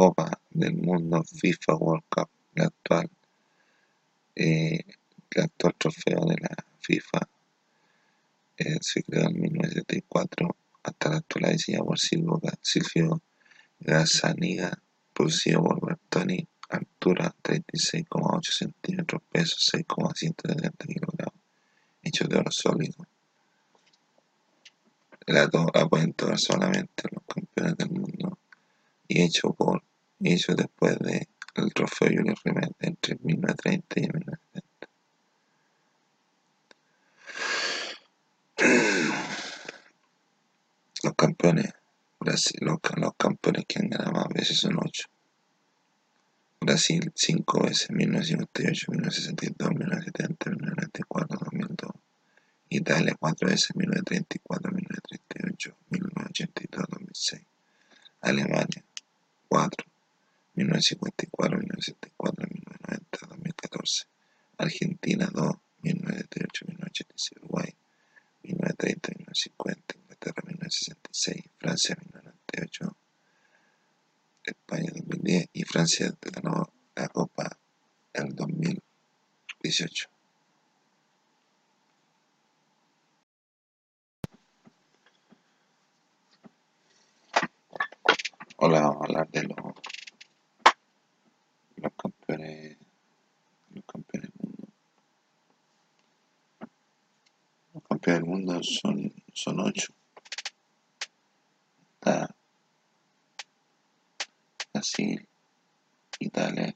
Copa del Mundo FIFA World Cup, la actual, eh, el actual trofeo de la FIFA eh, se creó en 1974 hasta la actualidad diseñado por Silvio, Silvio Gazzaniga, producido por Bertoni, altura 36,8 centímetros, peso 6,170 kilogramos, hecho de oro sólido. La, la pueden tomar solamente los campeones del mundo y hecho por hecho después del el trofeo Julio Rimet entre 1930 y 1970. Los campeones, Brasil, los, los campeones que han ganado más veces son 8. Brasil 5 veces, 1958, 1962, 1970, 1994, 2002. Italia 4 veces, 1934, 1938, 1982, 2006. Alemania 4, 1954, 1974, 1990, 2014. Argentina 2, 1938, 1986. Uruguay 1930, 1950. Inglaterra 1966. Francia 1998. España 2010 y Francia ganó la Copa el 2018. Hola, vamos a hablar de los, los campeones, los campeones del mundo. Los campeones del mundo son, son ocho. Está Brasil, Italia,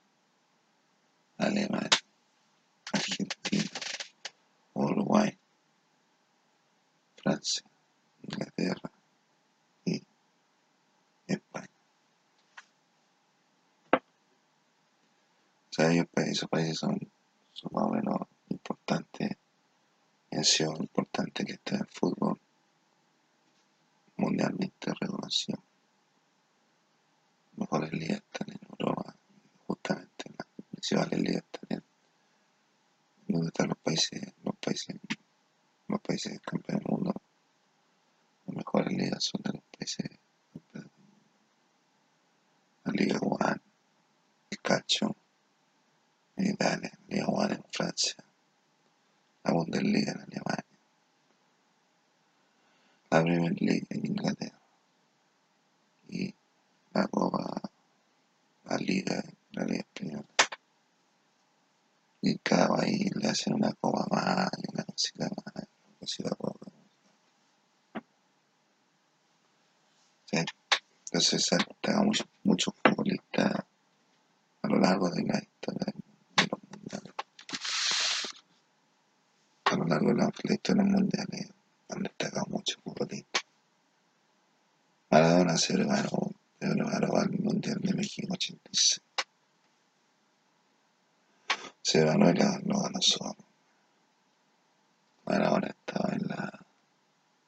Alemania, Argentina, Uruguay, Francia, Inglaterra y España. Sea, ellos, esos países son, son más o menos importantes y han sido que esté el fútbol mundialmente reconocido. Mejores ligas están en Europa, justamente las principales ligas están en donde están los países, los países, los países campeones del mundo. Las mejores ligas son de los países campeones del mundo. La Liga One, el Calcio en Italia, la Liga One en Francia, la Bundesliga en Alemania, la Premier League en Inglaterra y la Copa, la Liga, la Liga Española. Y cada país le hacen una copa más y una cosita más, una cosita poca. Sí. Entonces se han muchos mucho futbolistas a lo largo de la historia de los mundiales. A lo largo de la, la historia de los mundiales han destacado muchos futbolistas. Maradona se lo ganó, se lo ganó al Mundial de México 86. Se ganó y la- lo ganó solo. Maradona estaba en la,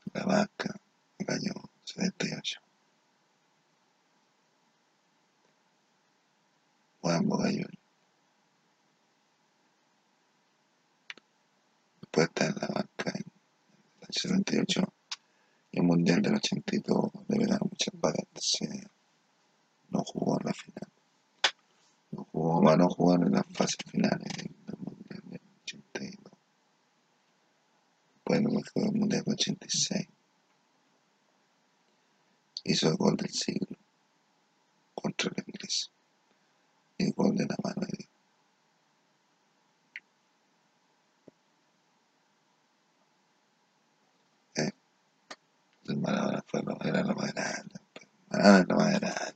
en la banca el año 78. Juan Boca Juniors. Después está en la banca en el año 78 y el Mundial del 82 le pegaron muchas balas, entonces no jugó en la final. No jugó, va, no jugó en las fases finales del, del Mundial del 82. Después no jugó el Mundial del 86. Hizo el gol del siglo contra el inglés. Y el gol de la mano de Dios. Eh, el Maradona pues. Maradona grande.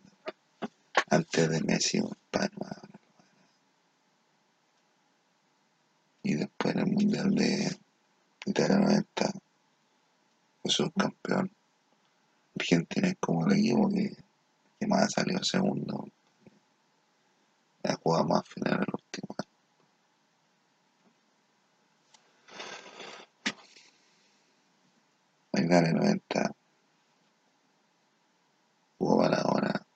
Antes de Messi, Maradona es lo más grande. Y después en el Mundial de Italia 90 fue subcampeón. Argentina es como el equipo que, que más ha salido segundo. Ha jugado más final el último año. En Italia 90 jugó Maradona.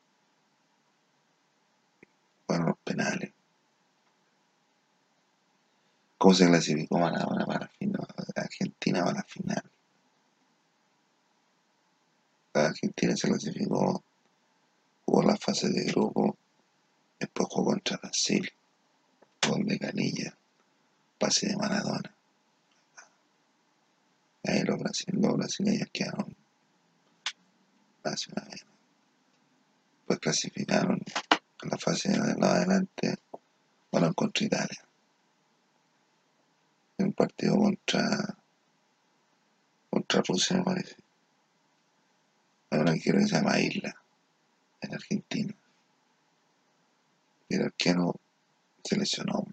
Fueron los penales. ¿Cómo se clasificó para la final? Argentina para la final. Argentina se clasificó, jugó la fase de grupo, después jugó contra Brasil, gol de Canilla, pase de Maradona. Ahí los, brasileños, los quedaron hace una vez. Pues clasificaron en la fase de adelante, bueno, contra Italia. 14 me parece. Ahora que creo que se llama Isla, en Argentina. Y el arquero se lesionó.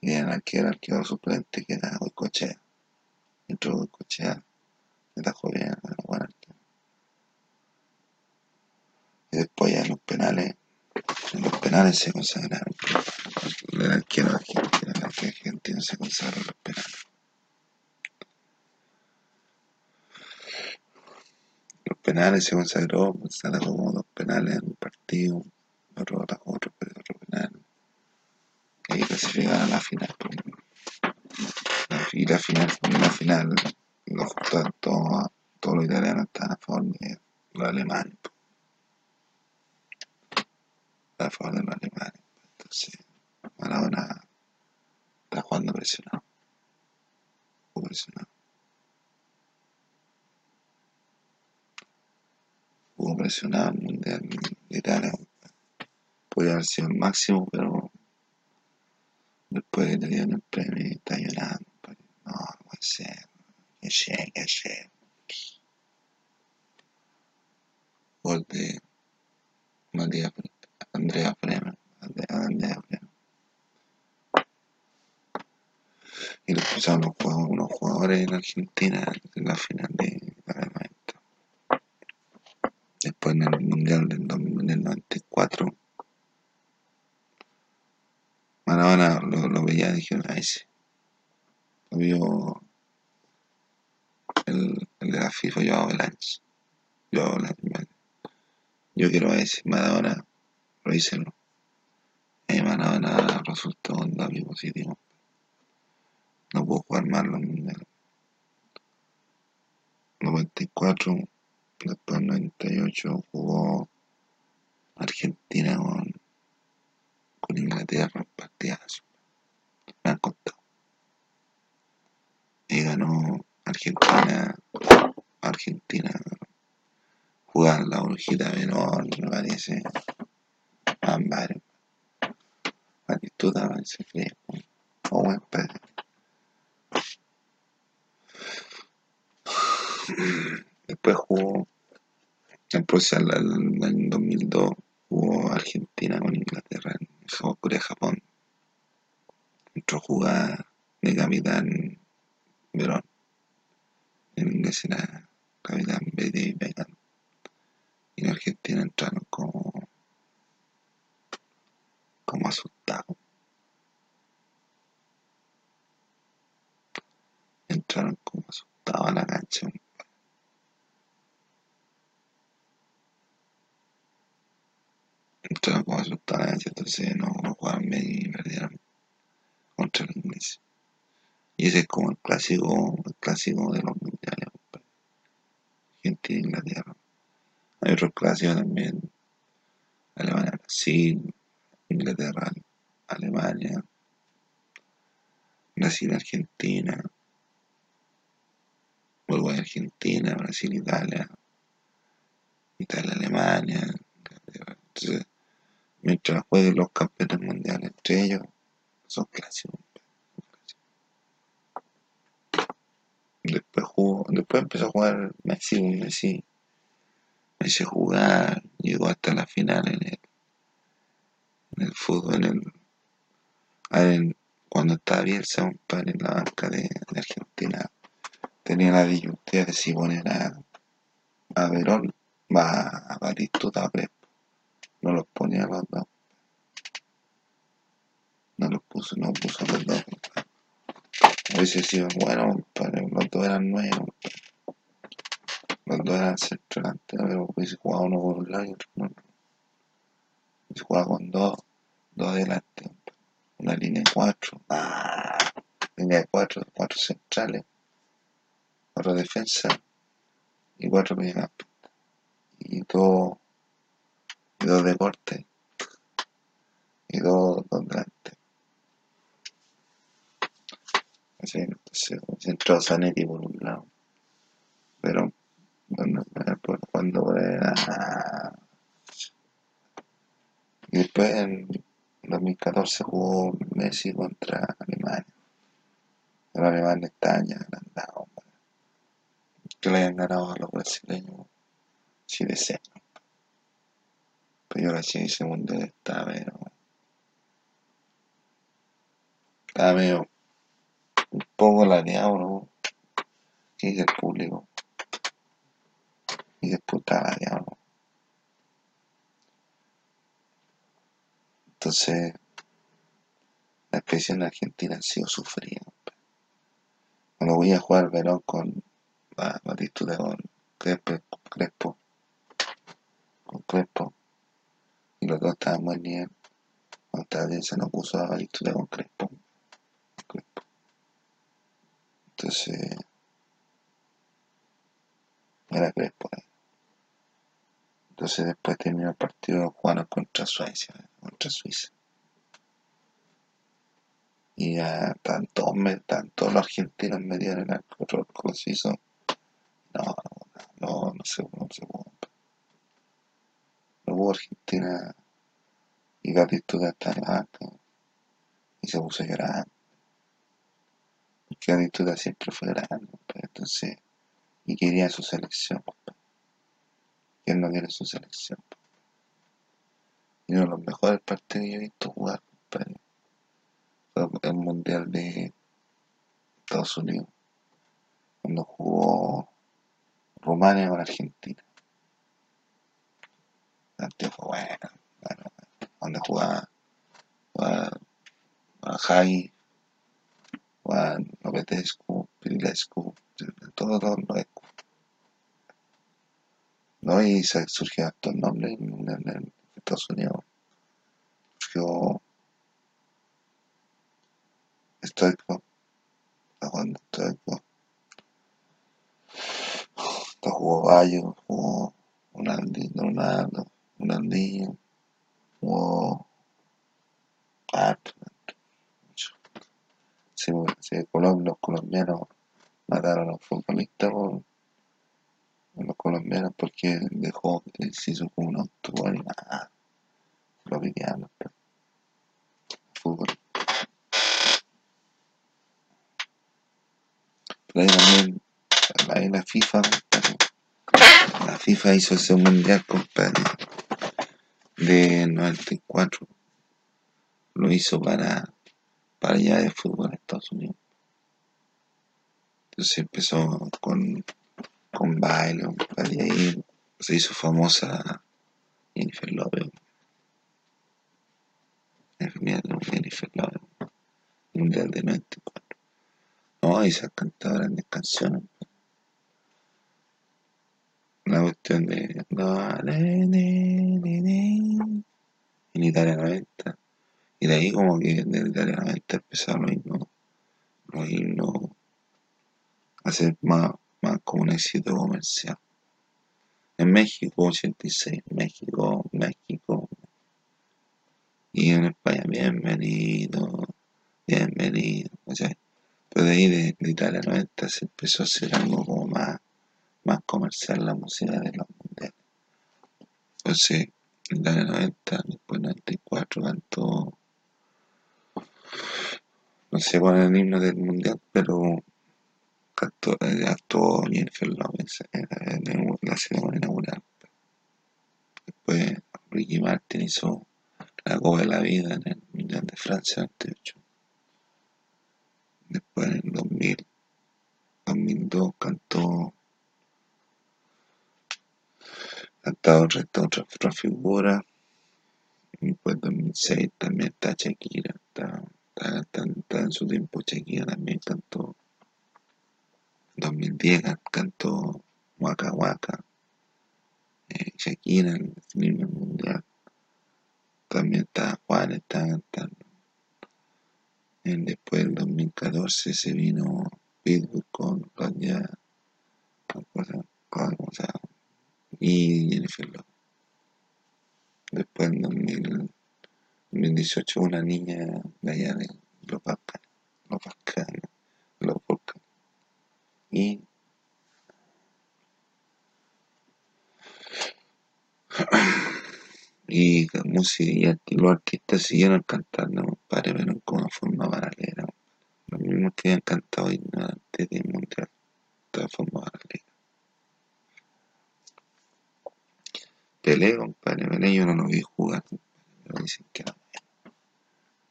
Y el arquero, el arquero suplente que era Goicochea. Entró Goicochea, que atajó bien, era buen arquero. Y después ya en los penales, en los penales se consagraron. El arquero argentino, el arquero argentino se consagró penales se consagró, atajó como dos penales en un partido, otro atajó otro, otro penal. Y ahí clasificaron a la final. Y la final, la final, los, todos todo los italianos están a favor de los alemanes. A favor de los alemanes. Entonces, Maradona está jugando presionado. presionado. El Mundial de Italia. Puede haber sido el máximo, pero después que te dieron el premio está llorando. No, no puede ser. Que llegue, que llegue. Gol de Andrea Fremer. Andrea Fremer. Y lo pusieron unos jugadores en Argentina en la final de la Después en el Mundial del, del 94 Maradona lo, lo veía y dije, ay sí. Lo vio el, el de la FIFA, yo Avalanche. Yo Avalanche, Yo quiero decir, Maradona, lo hice, ¿no? Y Maradona resultó un David positivo. No pudo jugar más los mundiales. 94, después 98 jugó Argentina con con Inglaterra partidas. Me han contado. Y ganó Argentina, Argentina, jugar la orejita menor, me parece. Van varios. Buen padre. Después jugó 2002 jugó Argentina con Inglaterra Corea-Japón. Entró jugada de capitán Verón. En inglés era capitán B.D. Beckham. Y en Argentina entraron como, como asustados. Entraron como asustados a la cancha. Entonces, como sustancia, entonces no, no jugaban bien y perdieron contra el inglés. Y ese es como el clásico, el clásico de los mundiales, Gente de Inglaterra. Hay otros clásicos también. Alemania, Brasil, Inglaterra, Alemania, Brasil, Argentina, Uruguay, Argentina, Brasil, Italia, Alemania. Entonces, mientras jueguen los campeones mundiales entre ellos, son clásicos. Después jugó, después empezó a jugar Messi, Messi, Messi a jugar, llegó hasta la final en el, en el fútbol, en el, cuando estaba bien padre en la banca de, Argentina, tenía la disyuntiva de si poner a, a Verón, va a Batistuta a no los ponía los dos. No los puso, no puso los dos. Hubiese bueno, los dos eran nuevos. Los dos eran centro delantero, pero hubiese jugado uno por un lado y otro otro. Hubiese jugado con dos, dos adelante. Una línea de cuatro. Ah, línea de cuatro, cuatro centrales. Cuatro defensas y cuatro mediocampistas. Y todo y dos de corte y dos, dos delante. Así, entró Zanetti por un lado. Pero bueno, cuando por Y después en 2014 jugó Messi contra Alemania. Pero Alemania está ya agrandado. Que le hayan ganado a los brasileños. Sí desean. Pero yo la Chile segundo está medio. Está medio un poco laneado, ¿no? ¿Qué el público? Y después está laneado, ¿no? Entonces, la expresión argentina ha sido sufrida. Cuando voy a jugar Verón con Batistuta con Crespo, con Crespo, y los dos estaban muy bien. Bien se nos puso a Batistuta con. Crespo. Entonces, era Crespo. Eh. Entonces después terminó el partido jugando contra Suecia, contra Suiza. Y ya tanto, todos los argentinos me dieron en el arco suizo. No, no, no, no se no se pudo. No Argentina y Gatituda está en banca y se puso a. Gatituda siempre fue grande, entonces, y quería su selección. ¿Quién no quiere su selección? Y uno de los mejores partidos que he visto jugar, compadre. Fue el Mundial de Estados Unidos. Cuando jugó Rumania con Argentina. Antes fue bueno, bueno, donde jugaba, jugaba, jugaba Jai, jugaba Lopetescu, Pirilescu, todo, todo Lopetescu. ¿no? Y se surgió estos nombres en, en, en, Estados Unidos. Surgió Stoico, está jugando Stoico. Está jugó Bayo, jugó Ronaldinho, Ronaldo, Ronaldinho, jugó Art. Sí, sí, los colombianos mataron a los futbolistas los colombianos porque dejó, se hizo como un auto y nada, lo pitearon, fútbol. Pero ahí también, ahí la FIFA, la FIFA hizo ese mundial, compadre, de 94, lo hizo para, para allá de fútbol en Estados Unidos. Entonces empezó con con baile, y ahí se hizo famosa Jennifer Lopez. Jennifer Lopez, Mundial de 94. No, y se han cantado grandes canciones. Una cuestión de. En Italia 90. Y de ahí, como que de Italia 90 empezaron los himnos. Los himnos. A ser más más como un éxito comercial. En México 86, México, México. Y en España, bienvenido, bienvenido. O sea, pero de ahí de, de, Italia 90 se empezó a hacer algo como más, más comercial la música de los mundiales. Entonces, en Italia 90, después 94 cantó, no sé cuál es el himno del mundial, pero actuó, actuó Jennifer Lawrence en, en, la ceremonia inaugural. Después Ricky Martin hizo la Copa de la Vida en el Mundial de Francia 98. Después en el 2000, 2002 cantó cantado otra figura. Y después en 2006 también está Shakira. Está, en su tiempo Shakira también cantó 2010 cantó Waka Waka, eh, Shakira en el mismo mundial. También está Juan, está cantando. Después del 2014 se vino Pitbull con Claudia, y Jennifer Lopez. Después en 2018 una niña de allá de los Balcanes, los Balcanes, los Balcanes. Y y música y los artistas siguieron cantando, compadre, pero en como forma paralela. Los mismos que habían cantado antes del mundial, de forma paralela. Pelé, compadre, Pelé yo no lo vi jugar, pero dicen.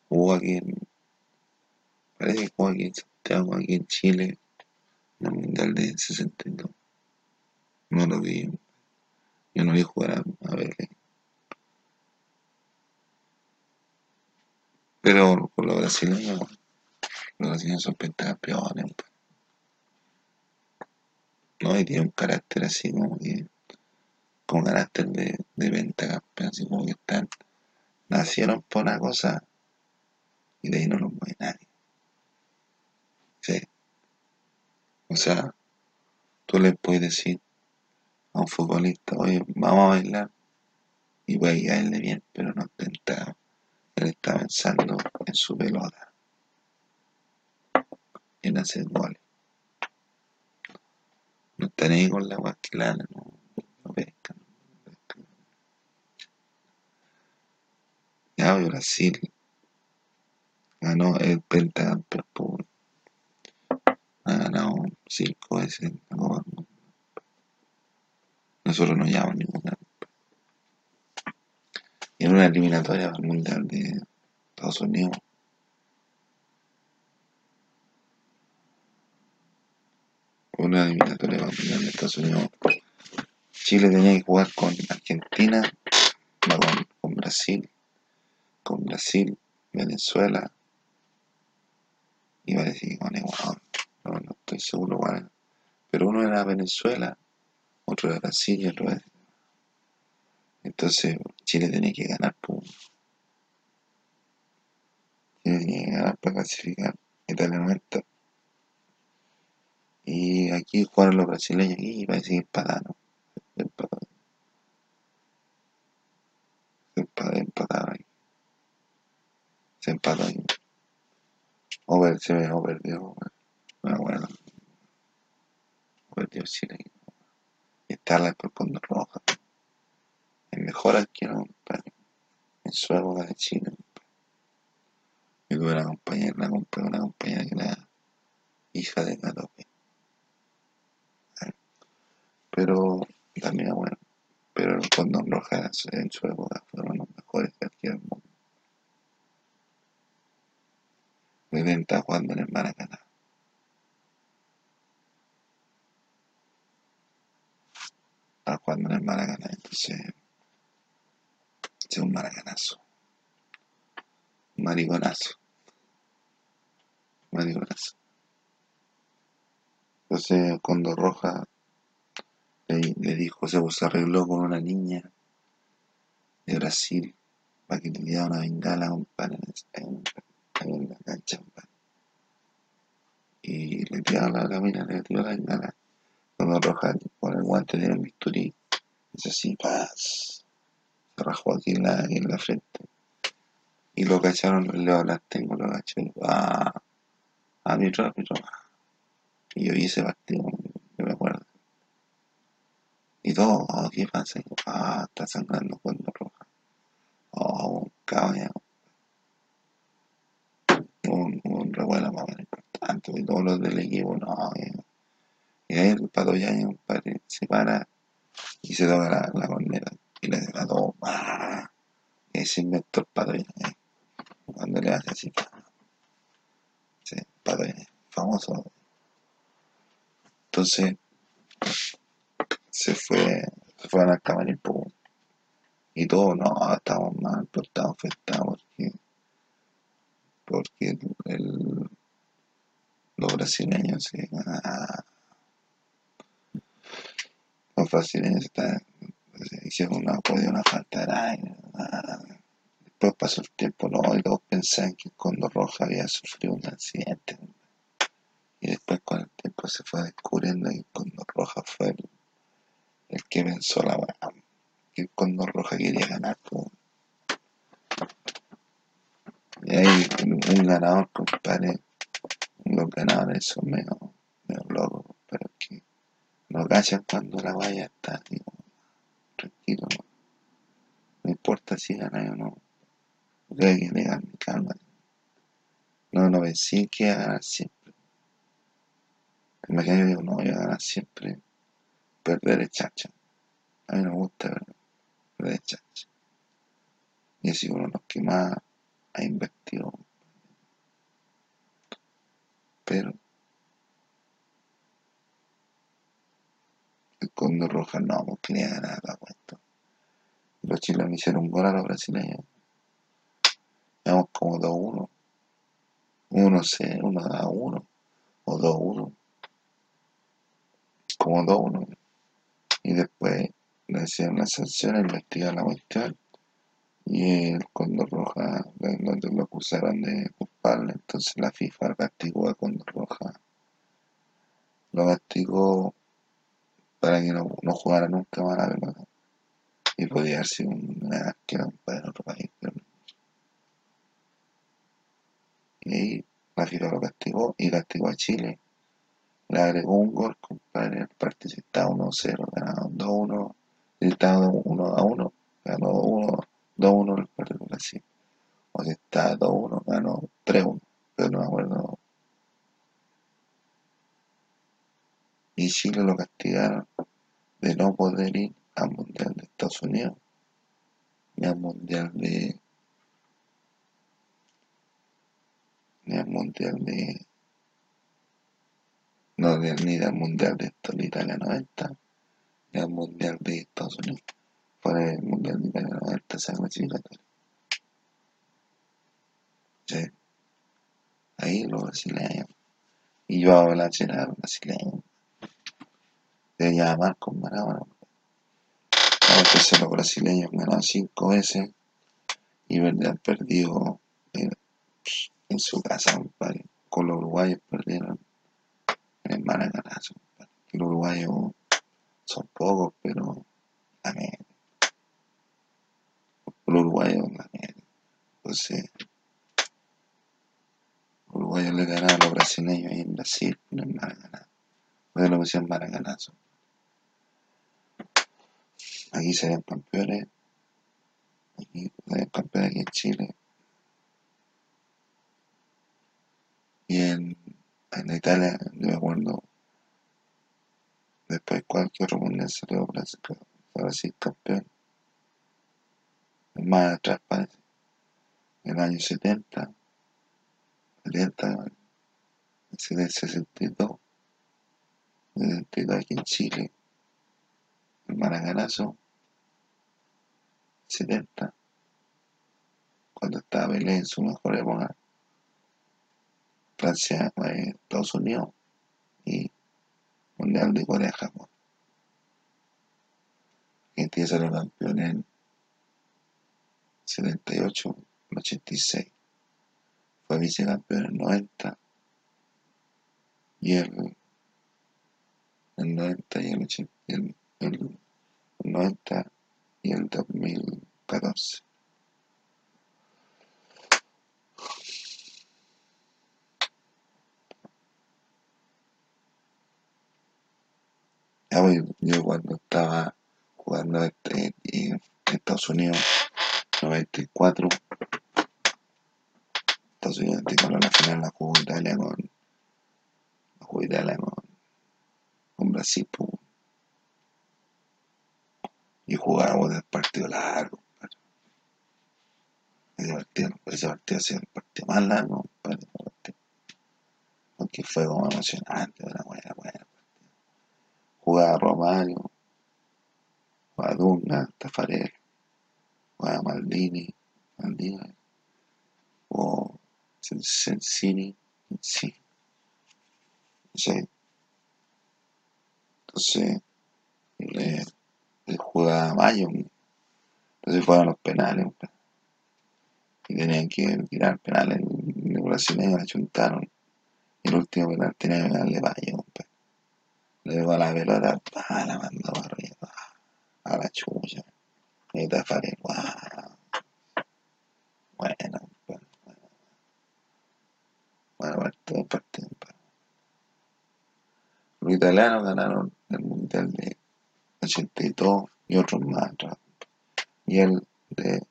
Jugó aquí parece que jugó aquí en Santiago, aquí en Chile, en el mundial de 62. No lo vi, yo no vi jugar a, a Pelé. Pero por los brasileños, los brasileños son pentacampeones, pues. ¿no? Y tiene un carácter así como que, con carácter de, de pentacampeón, así como que están, nacieron por una cosa y de ahí no los mueve nadie. Sí. O sea, tú le puedes decir a un futbolista, oye, vamos a bailar, y va a irle bien, pero no está él está pensando en su pelota, en hacer goles. No ahí con la guasquilana, no, no pesca, no pesca. Ya Brasil. Ganó el pentacampeón, ha ganado cinco veces. Nosotros no llevamos ninguna. Y en una eliminatoria el Mundial de Estados Unidos, una eliminatoria el Mundial de Estados Unidos, Chile tenía que jugar con Argentina, con Brasil, con Brasil, Venezuela, y parece que con Ecuador, no, estoy seguro cuál. Pero uno era Venezuela, otro era Brasil y otro era... Entonces Chile tenía que ganar, pum. Chile tenía que ganar para clasificar eternamente. Y aquí jugaron los brasileños y parece que empataron. Empataron. Empataron, ahí. Se empató ahí. Over, se me perdió. Bueno, bueno. Perdió Chile. Y está la Condor Roja. El mejor arquero, compadre. En su época de Chile. Yo tuve una compañera, una compañera, una compañera que era hija de Catope. Pero también bueno. Pero el Condor Roja en su época fueron los mejores arqueros del mundo. Deben estar jugando en el Maracaná. Está jugando en el Maracaná, entonces es un maracanazo. Un mariconazo. Un mariconazo. Entonces Condor Roja le, dijo, se, se arregló con una niña de Brasil para que le diera una bengala compadre, en, en, en la cancha compadre. Y le tiraba la camina, le tiró la bengala cuando Roja con el guante de un bisturí hizo así, paz se rajó aquí en la, en la frente y lo cacharon leo las tengo, lo caché y ah, árbitro, árbitro y yo vi ese partido, yo me acuerdo y todo, oh, ¿qué pasa? Ah, está sangrando cuando roja oh, un caballo un, un revuelo más o menos importante y todos los del equipo, no, y, ahí el pato ya se para y se toca la, la corneta y le da todo, ¡ah! y ahí se inventó ¿eh? cuando le hace así, sí, famoso. Entonces, se fue, se fueron al camarín, pum, y todo, no, estábamos mal, pero estábamos afectados porque, porque el, el- los brasileños, sí, ah, los brasileños están, se hicieron una, podía una falta de aire, ah. Después pasó el tiempo, no, y todos pensaban que Condor Roja había sufrido un accidente. Y después con el tiempo se fue descubriendo que Condor Roja fue el, el que pensó la weá. que el Condor Roja quería ganar. Y hay un ganador, compadre. Los ganadores son medio, medio locos, pero que cachan cuando la vaya está, digo, tranquilo, no, importa si gana o no. Hay que negar mi calma. No, no pensé que iba a ganar siempre. Imagínate, digo, no, voy a ganar siempre. Perder es chacha. A mí no me gusta perder es chacha. Y es uno de los que más ha invertido. Pero el Condor Roja no, porque ni ganar la. Los chilenos hicieron un gol a los brasileños. Llevamos como 2-1. 1-0, 1-1 o 2-1. Como 2-1. Y después le hicieron la sanción, investigaron la cuestión y el Condor Roja, donde lo acusaron de culpable, entonces la FIFA castigó a Condor Roja, lo castigó para que no, no jugara nunca más la pelota y podía haber sido un arquero para otro país. Y ahí la FIFA lo castigó y castigó a Chile. Le agregó un gol, compadre, el partido estaba 1-0, ganaron 2-1, estaba 1-1, ganó 1 2-1 el partido Brasil. O si está 2-1, ganó 3-1, pero no me acuerdo. Y Chile lo castigaron de no poder ir al Mundial de Estados Unidos, ni al Mundial de. ni al Mundial de. no, de, ni del Mundial de Italia 90, ni al Mundial de Estados Unidos para el Mundial de Italia 90 se clasificatoria. Sí. Ahí los brasileños. Y yo hablo la chela brasileño. De llamar con Maradona. Entonces los brasileños ganaron cinco veces y han perdido en, su casa, compadre. Con los uruguayos perdieron en el Maracanazo. Los uruguayos son pocos, pero también los uruguayos Entonces, los uruguayos le ganaron a los brasileños ahí en Brasil, en el Maracaná. Lo decían Maracanazo. Aquí se ven campeones. Aquí se ven campeones aquí en Chile. Y en, en Italia, yo me acuerdo, después cualquier mundial salió Brasil, Brasil campeón más atrás parece, en el año 70, 70, 62, 72 aquí en Chile, el Maracanazo, 70, cuando estaba Belén en su mejor época, Francia, eh, Estados Unidos y Mundial de Corea-Japón. Argentina salió campeón en 78, 86. Fue vicecampeón en el 90 y el, el 90 y el, 80, el, el 90 y el 2014. yo cuando estaba jugando en Estados Unidos 94. Estados Unidos ganó la final la jugó Italia con. La jugó Italia con. con Brasil. Y jugábamos el partido largo. Ese partido, ese partido ha sido el partido más largo. Porque fue como emocionante, era buena, buena. Jugaba Romario, jugaba Dunga, Tafarel o Maldini, Maldini o Sensini, sí. sí. Entonces, le, le jugaba Mayo, entonces fueron los penales, y tenían que tirar penales, los brasileños la chuntaron, el último penal tenía que darle Mayo, le a la pelota, la mandó arriba, a la chucha. Y Tafarel, wow. Bueno, bueno, bueno. Bueno, partido, partido. Los italianos ganaron el mundial de 82 y otros más atrás. Y el de.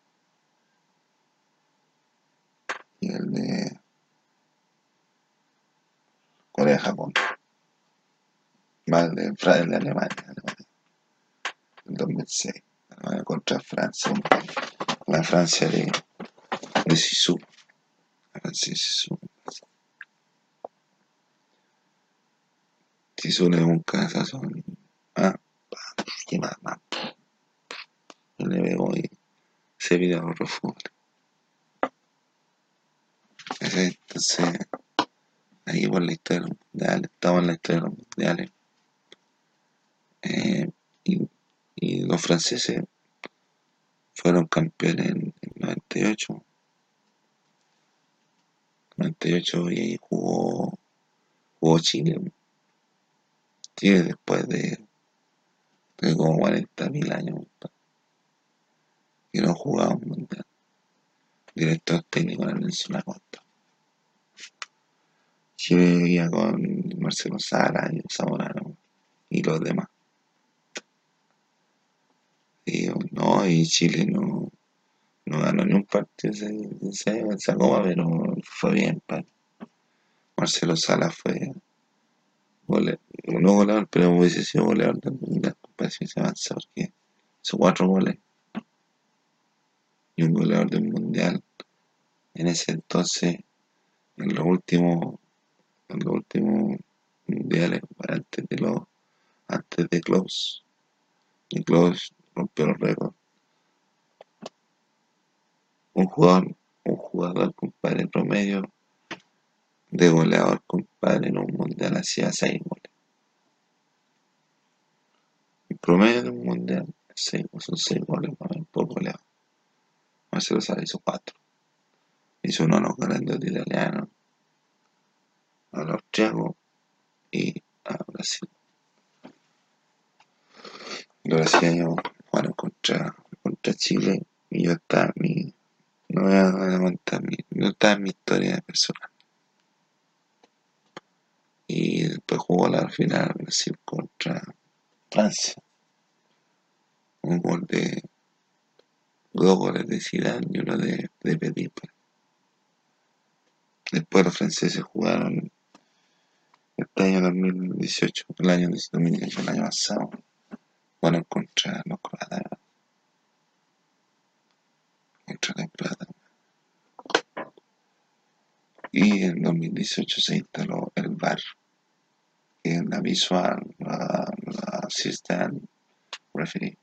Y el de. Corea-Japón. Más de, de Alemania. El 2006. Alemania contra Francia. La Francia de, de Sisu. La Francia de Sisu. Sisu dio un cabezazo. Ah, más. Y le pegó y se a los fútbol. Entonces, ahí por la historia de los mundiales, estamos en la historia de los mundiales. Eh, y, y, los franceses fueron campeones en el 98. 98 y ahí jugó, jugó Chile. Chile después de, de como 40.000 años que no jugaba un mundial. Director técnico era Nelson Acosta. Chile vivía con Marcelo Sala y Zamorano y los demás. Y, no, y Chile no, no ganó ni un partido se, esa pero fue bien. Marcelo Sala fue goleador, no goleador, pero hubiese sido goleador del mundial, se avanza porque hizo cuatro goles y un goleador del mundial. En ese entonces en los últimos en los últimos mundiales antes de los antes de Klaus y Klaus rompió los récords. Un jugador un jugador compadre promedio de goleador compadre en un mundial hacía 6 goles el promedio mundial seis, son 6 goles por goleador Marcelo Sala hizo 4 hizo uno a los grandes italianos a los austriacos y a Brasil. Los brasileños jugaron contra, contra Chile y yo estaba mi. No voy a contar mi. No estaba mi historia personal. Y después jugó la final Brasil contra Francia. Un gol de. Dos goles de Zidane y uno de, de Petit. Después los franceses jugaron este año 2018, el año 2018, el año pasado, bueno, contra los croatas. Contra los croatas. Y en 2018 se instaló el VAR, que es la visual, la, la referee.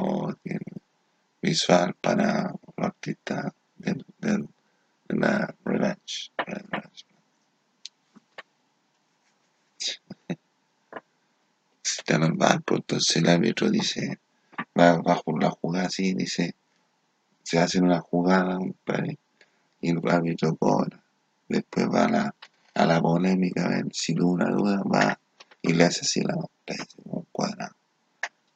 O visual para los artistas del, del la revanche. Si está en el bar, pues entonces el árbitro dice, va bajo la jugada así, dice, se hace una jugada, y el árbitro cobra. Después va a la, a la polémica, a ver si una duda, va y le hace así la un cuadrado.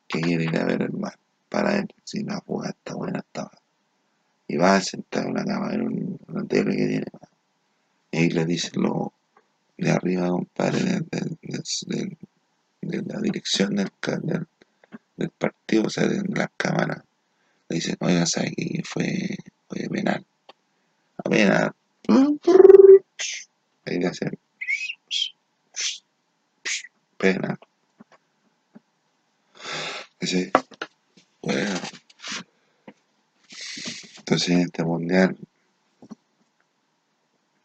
Que quiere ir a ver el mar para ver si la jugada está buena, está y va a sentar en la cama en una tele que tiene. Y ahí le dicen lo de arriba, compadre, de, de, de, la dirección del, del, del, partido, o sea, de las cámaras. Le dicen, oiga, ¿sabe que fue, fue penal? Apenas. Ahí le hacen penal. Dice, bueno. Entonces este mundial,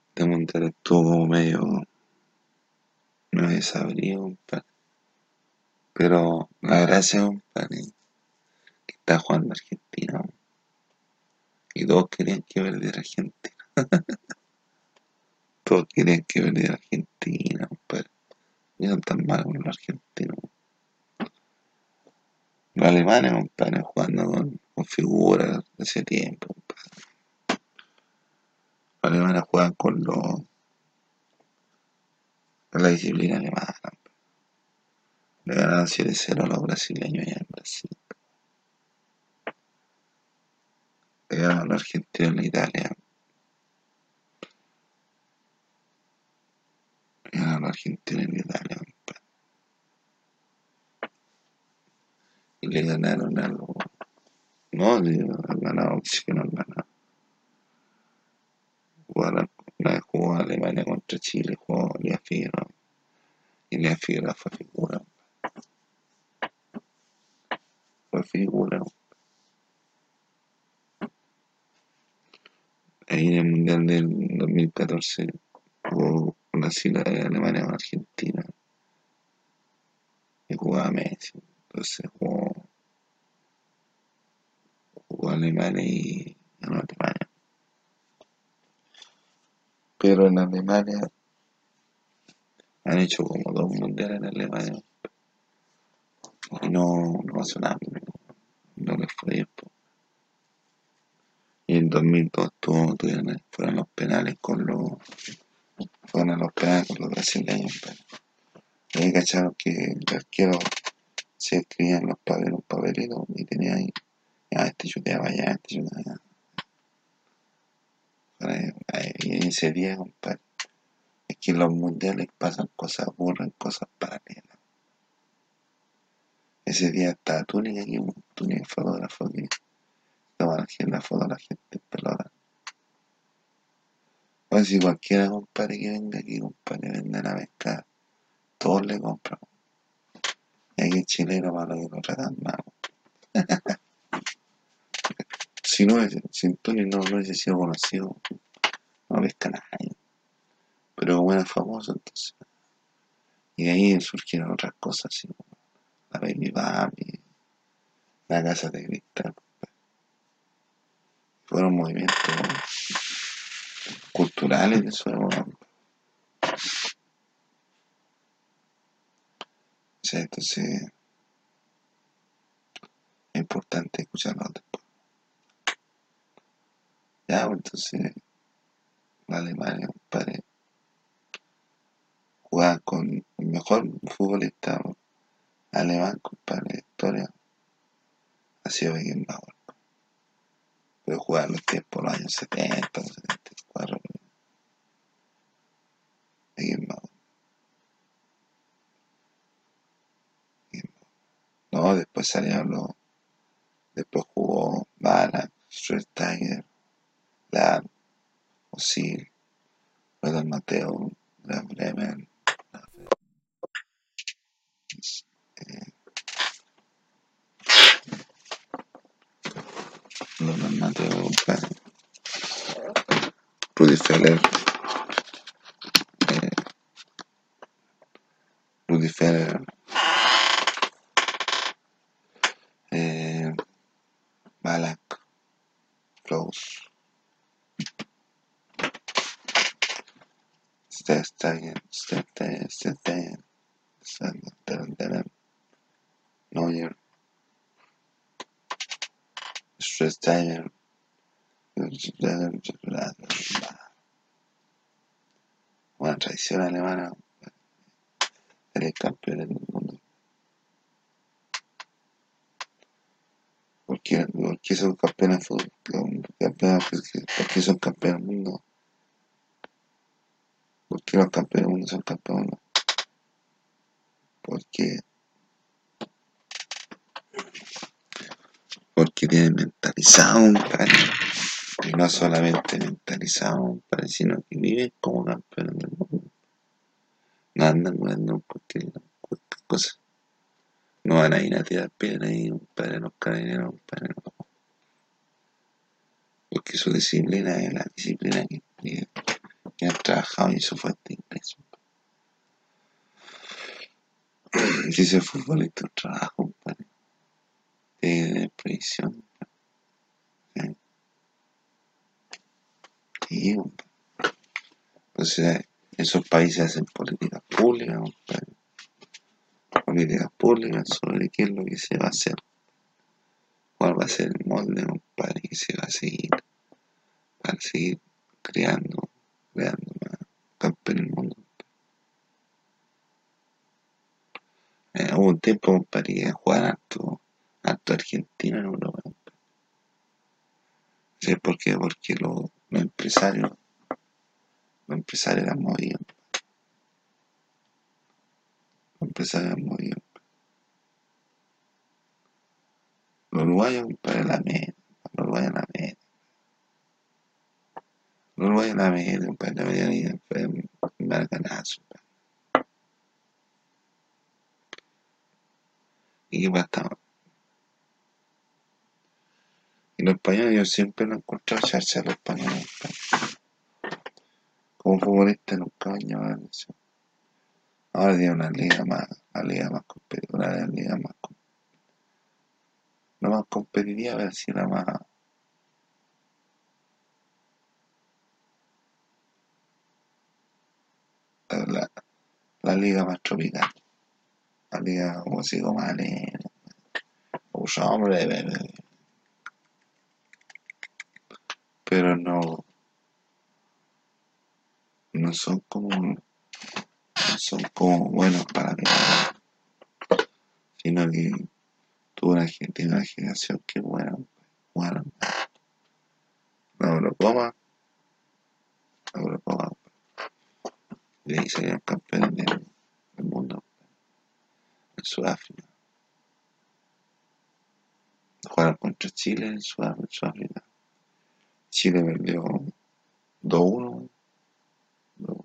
este mundial estuvo como medio, no desabrido, compadre. Pero la gracia, compadre, que está jugando Argentina. Y todos querían que perdiera Argentina. todos querían que perdiera Argentina, compadre. Y son tan malos los argentinos. Los alemanes, compadre, jugando con con figuras de ese tiempo. Los alemanes juegan con los la disciplina alemana. Le ganaron 7-0 a los brasileños allá en Brasil. Le ganaron a la Argentina en Italia. Le ganaron a la Argentina en Italia. compadre. Y le ganaron a los... No, han ganado, que no han ganado. Jugaron, vez jugó Alemania contra Chile, jugó Lea Figueroa. Y Lea Figueroa fue figura. Fue figura. Ahí en el Mundial del 2014 jugó Brasil, Alemania con Argentina. Y jugaba Messi. Entonces jugó, jugó Alemania y Alemania. Pero en Alemania han hecho como dos mundiales en Alemania y no, no pasó nada, no, les fue bien. Y en 2002 tuvo, tuvieron- fueron los penales con los fueron los penales con los brasileños. pero ahí cacharon que el arquero se escribía en los papeles, un papelito y tenía ahí, ya este chuteaba allá, este chuteaba allá. Y ese día, compadre, es que en los mundiales pasan cosas, ocurren cosas paralelas. Ese día estaba Túnica aquí, un Túnica fotógrafo que estaba haciendo la foto a la gente en pelota. O si cualquiera, compadre, que venga aquí, compadre, venden a pescar, todos le compran. Y aquí el chileno para lo que lo tratan mal. Si no, es- si Túnica no, no hubiese sido conocido, no pesca nadie. Pero como era famoso, entonces. Y de ahí surgieron otras cosas, así como la Baby Baby, la Casa de Cristal. Fueron movimientos culturales de su época. Sea, entonces es importante escucharlo después. Ya, entonces la Alemania, compadre, jugaba con el mejor futbolista alemán, compadre, de historia, ha sido Beckenbauer. Pero jugaba los tiempos, los años 70, los 74, Beckenbauer. No, después salieron los. Después jugó Ballack, Schweinsteiger, Lahm, Osil, Lothar Mateo, Graf Bremen, Lothar Mateo, compadre. Rudi Feller, eh, Rudi Feller, tradición alemana, ser campeones del mundo. ¿Por qué, por qué son campeones fútbol? Campeones, ¿Por son campeones del mundo? ¿Por qué los campeones del mundo son campeones? Porque, porque tienen mentalizado un padre. Y no solamente mentalizado un padre, sino que viven como campeones del mundo. Andan cualquier, cualquier cosa. No van a ir a tirar piedras y un padre los carabineros, un padre no. Porque su disciplina es la disciplina que, que, que han trabajado y su fuerte ingreso. Si ese futbolista un trabajo, un padre, de previsión. ¿sí? Compadre. Entonces, esos países hacen políticas públicas, compadre. Políticas públicas sobre qué es lo que se va a hacer. ¿Cuál va a ser el molde, compadre, que se va a seguir? Para seguir creando, creando más campeones del mundo. Hubo un tiempo para que jugar harto, argentino en Europa. ¿Sí? ¿Por qué? Porque los empresarios, los empresarios eran movidos. Los empresarios eran movidos. Los uruguayos para la media, los uruguayos la media. Los uruguayos la media, para la media y fue un marcanazo. ¿Y qué pasa? Y los españoles yo siempre lo he encontrado echarse a los españoles. Como futbolista nunca me atención. Ahora tiene una liga más, una liga más competitiva, una liga más no más competitiva, pero sí la más la, la liga más tropical. La liga como así como. Mucho hombre, pero no no son como no son como buenos para mí sino que tuvo una una generación que buena jugaron la Eurocoma la Eurocoma y ahí salieron campeones del, del mundo en Sudáfrica. Jugaron contra Chile en Sudáfrica. Chile perdió 2-1 2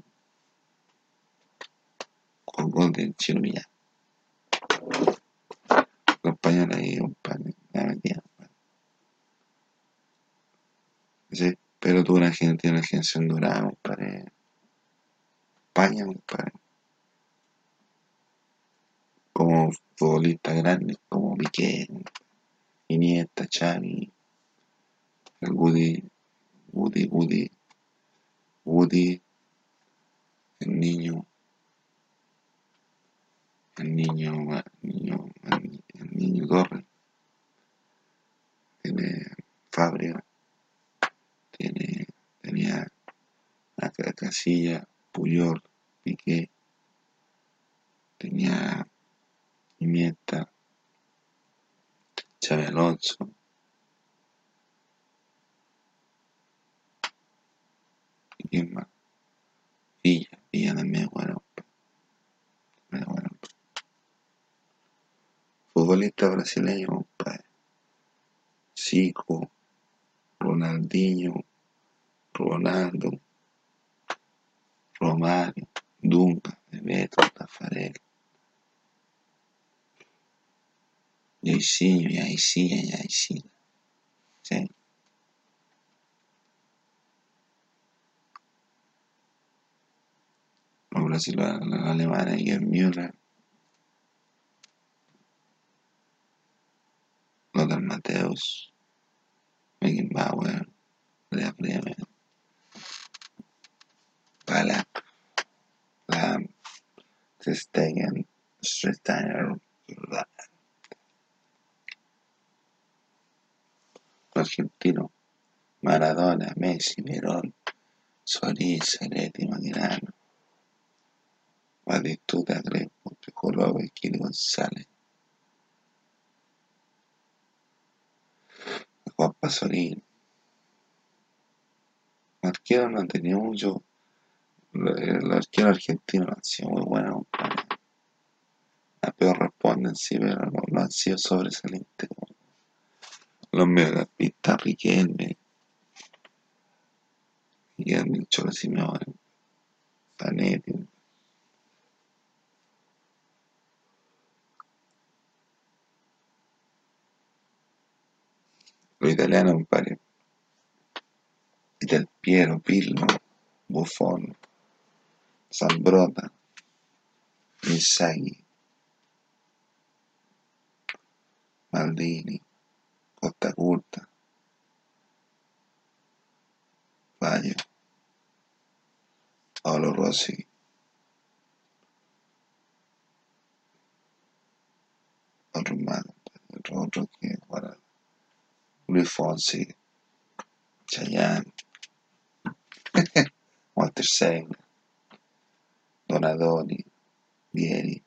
con gol de Chino Millán los ahí un pan la metían ¿sí? pero tuvo una gente una generación dorada compadre España compadre como futbolistas grandes como Piqué Iniesta Xavi el Woody Woody Woody Woody el niño el niño el niño el niño Torres tiene Fábrica tiene tenía a Ca- Casilla Puyol Piqué tenía Iniesta Xavi Alonso. Quién más Villa Villa también es bueno es bueno. Futbolista brasileño compadre. Zico Ronaldinho Ronaldo Romario Dunga Bebeto Tafarel. Jairzinho Jairzinho Jairzinho sí los brasileños los alemanes Gerd Müller. Lothar Matthäus Beckenbauer Lea Bremen Ballack Lahm Ter Stegen Steiner argentino Maradona Messi Verón Solís Zanetti Macherano Batistuta Crespo Piccolo Kili González. Juan Pasolini arquero no tenido mucho el arquero argentino no han sido muy buenos compadre. a peor responden sí pero no, no han sido sobresalientes los mediocampistas Riquelme. Guillermo Cholo Simeone. Zanetti los italianos compadre Del Piero Pirlo Buffon Zambrota Inzaghi Maldini Costa Curta Baggio Paolo Rossi. Otros más otros otros que jugaron Luis Fonsi, cioè, Chayanne, Walter Sein, Donadoni, Vieri.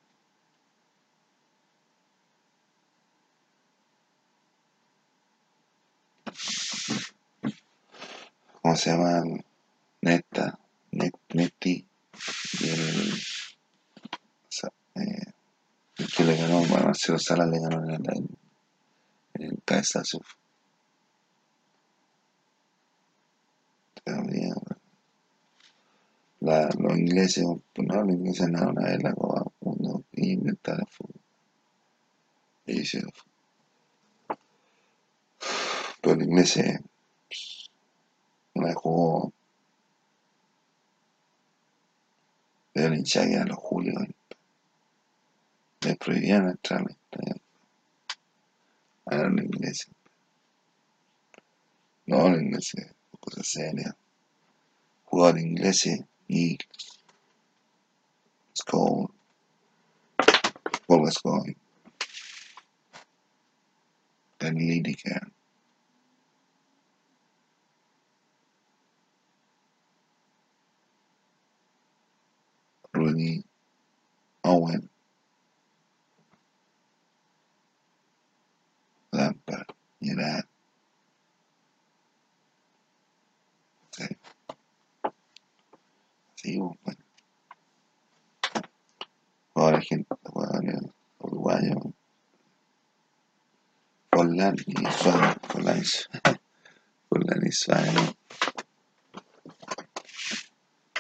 come si chiama? Netta. Net, Neti, el, eh, el que le ganó, Marcelo Salas le ganó en el, en el Todavía, la, los ingleses, no, los ingleses vez la Copa del Mundo y inventaron el fútbol. Y hicieron fútbol. Pero los ingleses una vez jugó de la hinchada eran los Julios. Les prohibían entrar. A los ingleses. No, los ingleses, cosas serias. Jugadores ingleses y Skull, Paul Gascoigne, Danny Lineker, Rooney, Owen, Lampard, Gerrard. Sí, bueno. Ahora gente, jugadores uruguayos. Forlán y Suárez, Forlán y Suárez,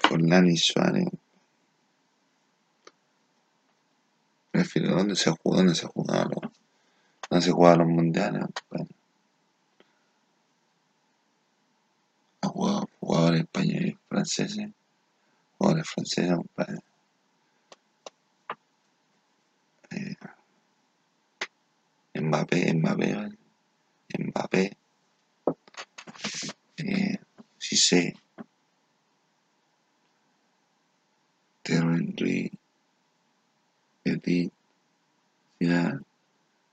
Forlán y Suárez. Prefiero, ¿dónde se jugó? ¿Dónde se jugaban los, dónde se jugaban los mundiales? Bueno, jugado jugadores españoles franceses, jugadores franceses, compadre. Eh, Mbappé, Mbappé. Mbappé, eh, Cissé, Thierry Henry, Petit, Zidane,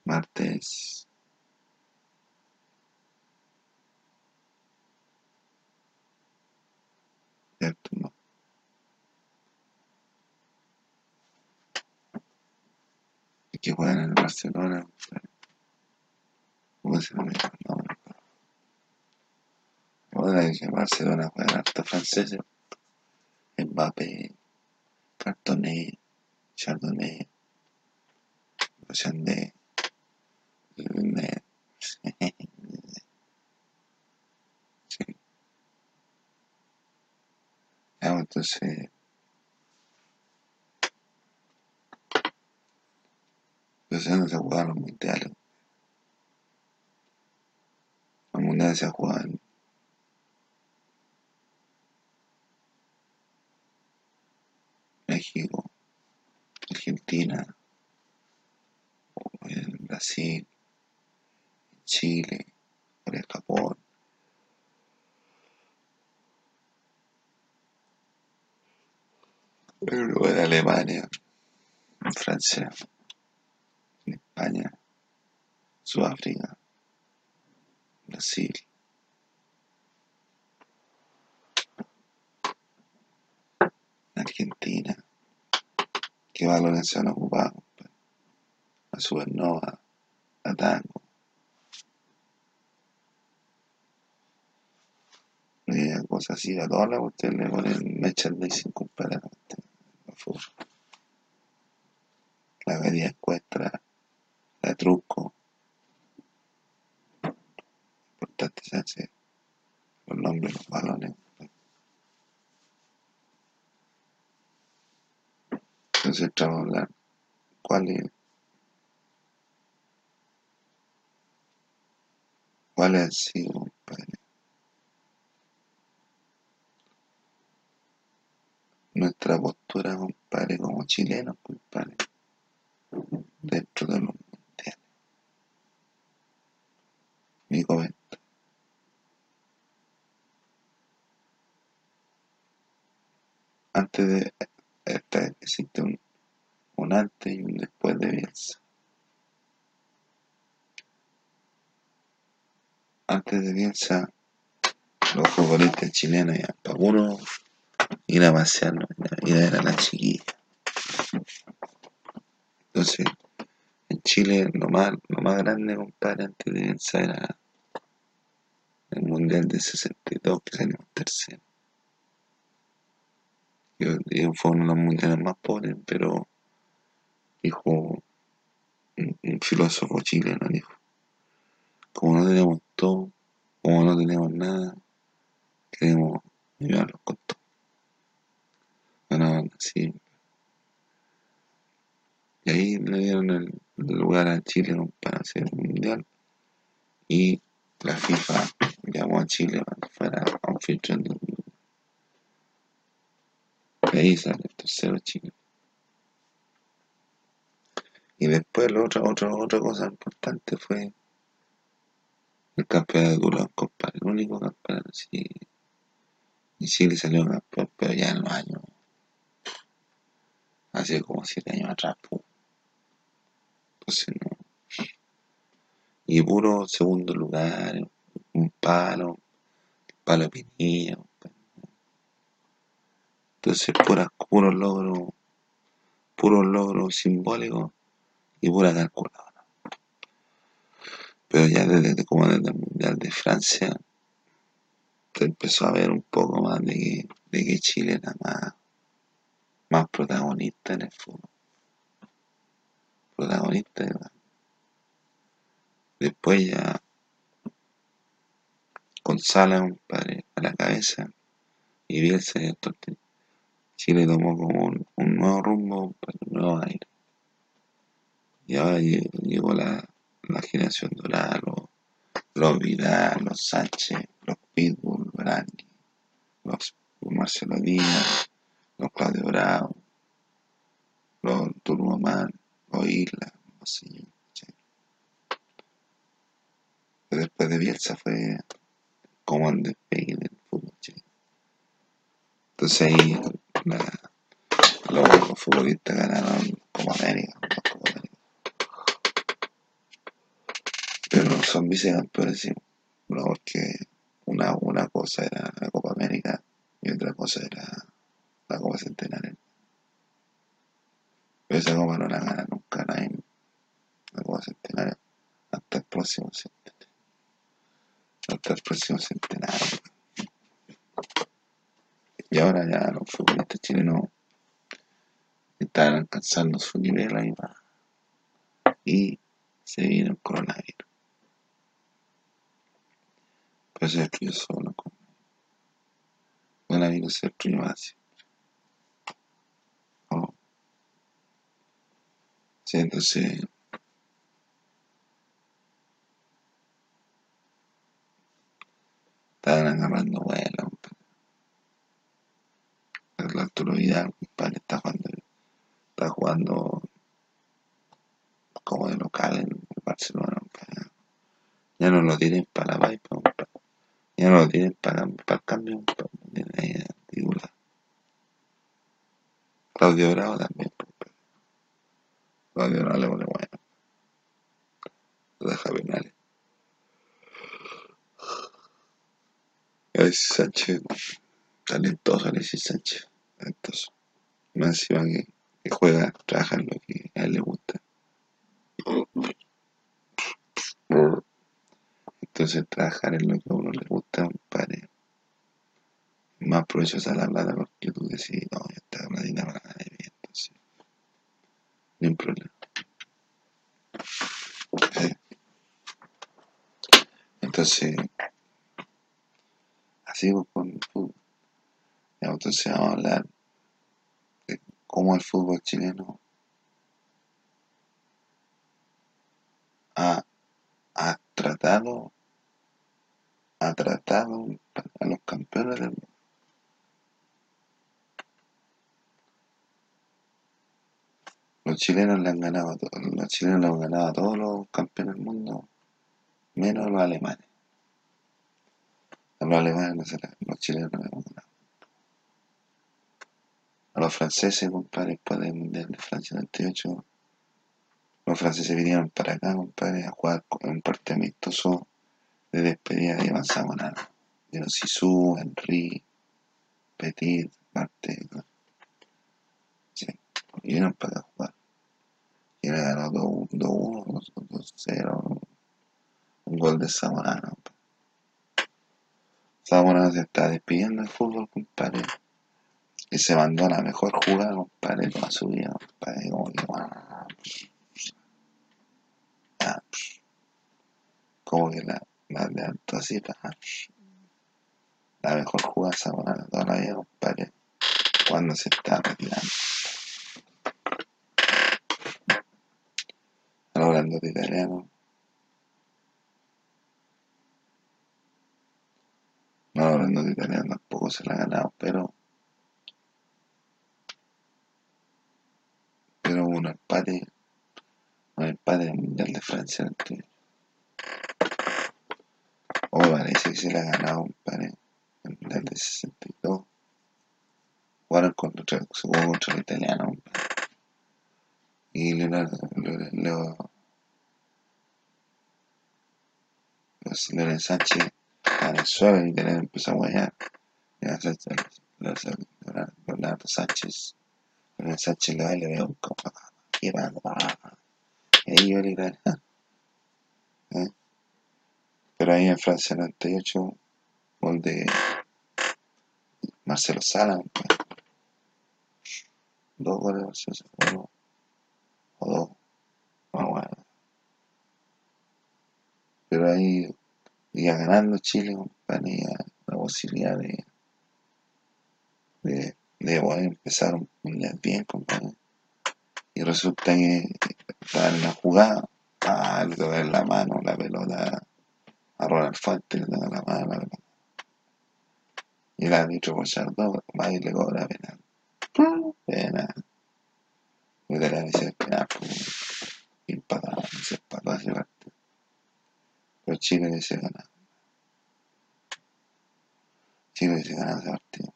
Martés, ¿cierto? No. Y que juegan en el Barcelona, compadre. ¿cómo se llama? No, Ahora que en Barcelona juegan harto franceses, Mbappé, Cartoné, Chardonnay, Chandé, Lunet. Sí. Pues, entonces, entonces no se los mundiales. Los mundiales se jugaban México, Argentina, en Brasil, Chile, Corea, Japón. Luego en Alemania, en Francia, en España, Sudáfrica, Brasil. Argentina. ¿Qué valores se han ocupado? compadre? La supernova, la tango. Y cosas así, a todas las ustedes le ponen merchandising, compadre. La media encuestra, la truco. Importante se hace los nombres, los balones. Entonces entramos a hablar cuáles cuáles han sido, compadre, nuestra postura, compadre, como chilenos, compadre, dentro de los mundiales. Mi comenta. Antes de esta existe un, un antes y un después de Bielsa. Antes de Bielsa, los futbolistas chilenos iban para puro ir a pasear, ir a la chiquilla. Entonces, en Chile lo más, lo más grande, compadre, antes de Bielsa era el Mundial del 62 que salimos tercero. Yo, yo fue uno de los mundiales más pobres, pero dijo un, un filósofo chileno, dijo, como no tenemos todo, como no tenemos nada, queremos ayudarlos con todo. Ganaban así. Y ahí le dieron el, lugar a Chile para hacer el mundial. Y la FIFA llamó a Chile para que fuera anfitrión del ahí sale el tercero Chile. Y después la otra, otra, otra cosa importante fue el campeonato de Toulon, compadre. El único campeonato así. Y Chile salió campeón, pero ya en los años. Hace como siete años atrás, pues. Entonces no. Y puro segundo lugar, un palo, palo de compadre. Entonces puras, puros logros, puros logros simbólicos y pura calculadora. Pero ya desde como desde el Mundial de Francia se empezó a ver un poco más de que, de que Chile era más, más protagonista en el fútbol. Protagonista verdad. Después ya con Sala, compadre, a la cabeza y Bielsa y entonces Chile tomó como un, nuevo rumbo, un nuevo aire. Y ahora lle- llegó la, la generación dorada, los, los Vidal, los Sánchez, los Pitbull, Brandi, los Marcelo Díaz, los Claudio Bravo, los Turboman, los Isla, ¿cachai? Pero Después de Bielsa fue como el despegue del fútbol. Entonces ahí la- los, futbolistas ganaron como América, Copa América. Pero son vicecampeones, sí. No, porque una, una cosa era la Copa América y otra cosa era la Copa Centenario. Pero esa Copa no la gana nunca nadie, la Copa Centenario, hasta el próximo centenario. Hasta el próximo centenario. Ahora ya los futbolistas chilenos están alcanzando su nivel ahí va. Y se viene el coronavirus. Pero se destruyó solo. con- El coronavirus se destruyó más. Oh, sí, entonces estaban agarrando vuelo. compadre. El Arturo Vidal, compadre, está jugando, está jugando como de local en Barcelona. compadre. Ya no lo tienen para la Paipa, compadre. Ya no lo tienen para, para el cambio, compadre. Claudio Bravo también, compadre. Claudio Bravo le pone bueno. Lo deja penales. Alexis Sánchez, talentoso Alexis Sánchez, talentoso. Más encima que, que juega, trabaja en lo que a él le gusta. Entonces trabajar en lo que a uno le gusta, es más provechosa la plata porque tú decís, no, esta platita para bien, entonces, ni un problema. Entonces, así con. Ya, Entonces vamos a hablar de cómo el fútbol chileno ha, ha tratado, ha tratado a los campeones del mundo. Los chilenos le han ganado, los chilenos le han ganado a todos los campeones del mundo, menos a los alemanes. A los alemanes no se la- los chilenos no le hemos ganado. Los franceses, compadre, después del de Francia 98, los franceses vinieron para acá, compadre, a jugar co- un partido amistoso de despedida y avanzamos nada. Vieron Sisu, Henry, Petit, Marte, ¿no? sí. Vinieron para acá a jugar. Y le ganó 2-1, 2-0, un gol de Zamorano. Zamora se está despidiendo del fútbol, compadre. Y se mandó la mejor jugada, compadre, toda su vida, compadre. Como que, ah, la, la levantó así, ah, la mejor jugada Zamora de toda la vida, compadre. Cuando se está retirando. Hablando de italiano. No, hablando de italiano tampoco se la ha ganado, pero. Pero hubo un empate. Un empate en el Mundial de Francia. O me parece que se le ha ganado en el Mundial de 62. Jugaron contra, se jugó contra el italiano. Y Leonardo, Leo, Leo, Leonel Sánchez en el suelo y empezó a guayar. Leonardo Sánchez, Leonardo Sánchez, le le veo copa. Y ahí yo le. ¿Eh? Pero ahí en Francia 98, gol de Marcelo Sala, dos goles de Marcelo Sala, uno o dos, no bueno. Pero ahí iba ganando Chile, tenía la posibilidad de, de, de poder empezar bien, compadre. Y resulta que en la jugada, ah, le toca la mano la pelota a Ronald Fuente, le toca la mano la pelota. Y el árbitro Bochardo va y le cobra penal. Penal. Y el árbitro dice penal, pues, empatado, se empató ese partido. Pero Chile hubiese ganado. Chile hubiese ganado ese partido.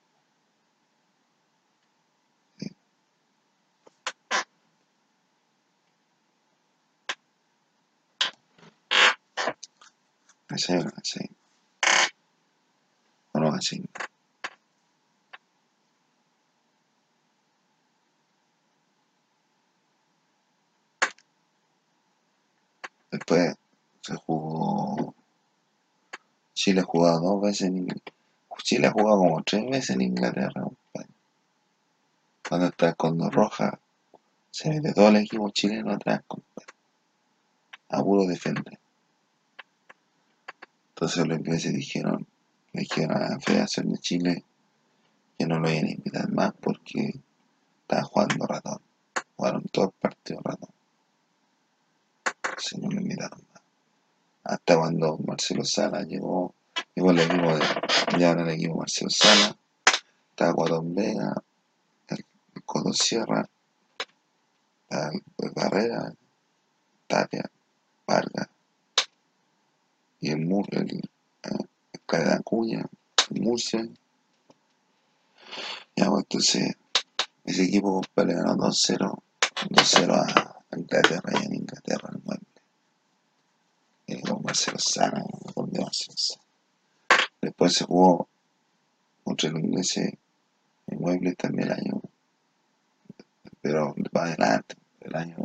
F6 o 6 O 5 Después se jugó. Chile ha jugado dos veces en Inglaterra. Chile ha jugado como tres veces en Inglaterra. Cuando está Condor Roja, se mete todo el equipo chileno atrás, compadre. A defender. Entonces los ingleses dijeron, le dijeron a la Federación de Chile que no lo iban a invitar más porque estaba jugando ratón. Jugaron todo el partido ratón. Se no lo invitaron más. Hasta cuando Marcelo Sala llegó, llegó el equipo de, ya era el equipo Marcelo Sala, estaba Guadón Vega, el, el Codo Sierra, el, el Barrera, Tapia, Vargas, y el Mur, el, eh, el Caleta Acuña, el Murcia. Ya, pues, entonces, ese equipo compadre, ganó 2-0, 2-0 a Inglaterra y en Inglaterra, el mueble. Y con Marcelo Sana, de Marcelo. Después se jugó contra los ingleses en mueble también el año, pero para adelante, el año,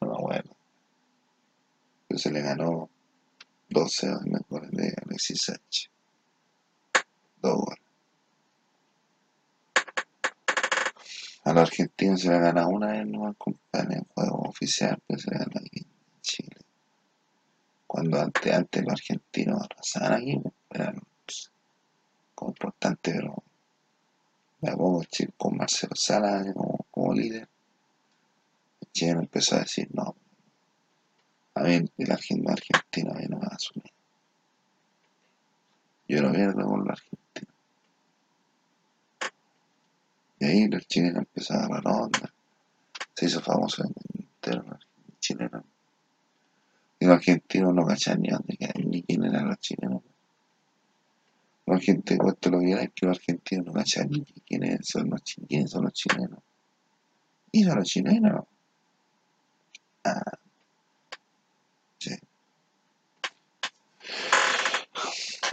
no me acuerdo. Pero se le ganó 2-0 me acuerdo de Alexis Sánchez. Dos goles. A los argentinos se le gana una vez nomás, compadre, en juego oficial, pero se le gana aquí en Chile. Cuando antes, antes los argentinos arrasaban aquí, pues, eran pues, como importante, pero de a poco con Marcelo Sala como, como líder, Chile empezó a decir, no, a mí el argentino, argentino a mí no va a asumir. Yo no pierdo con los argentinos. Y ahí los chilenos empezaron a agarrar onda. Se hizo famoso en el interno chileno. Y los argentinos no cachaban ni dónde ni quién eran los chilenos. Los argentinos, cuento lo era, es que los argentinos no cachaban ni quiénes son los, quiénes son los chilenos. ¿Y son los chilenos? Ah, sí.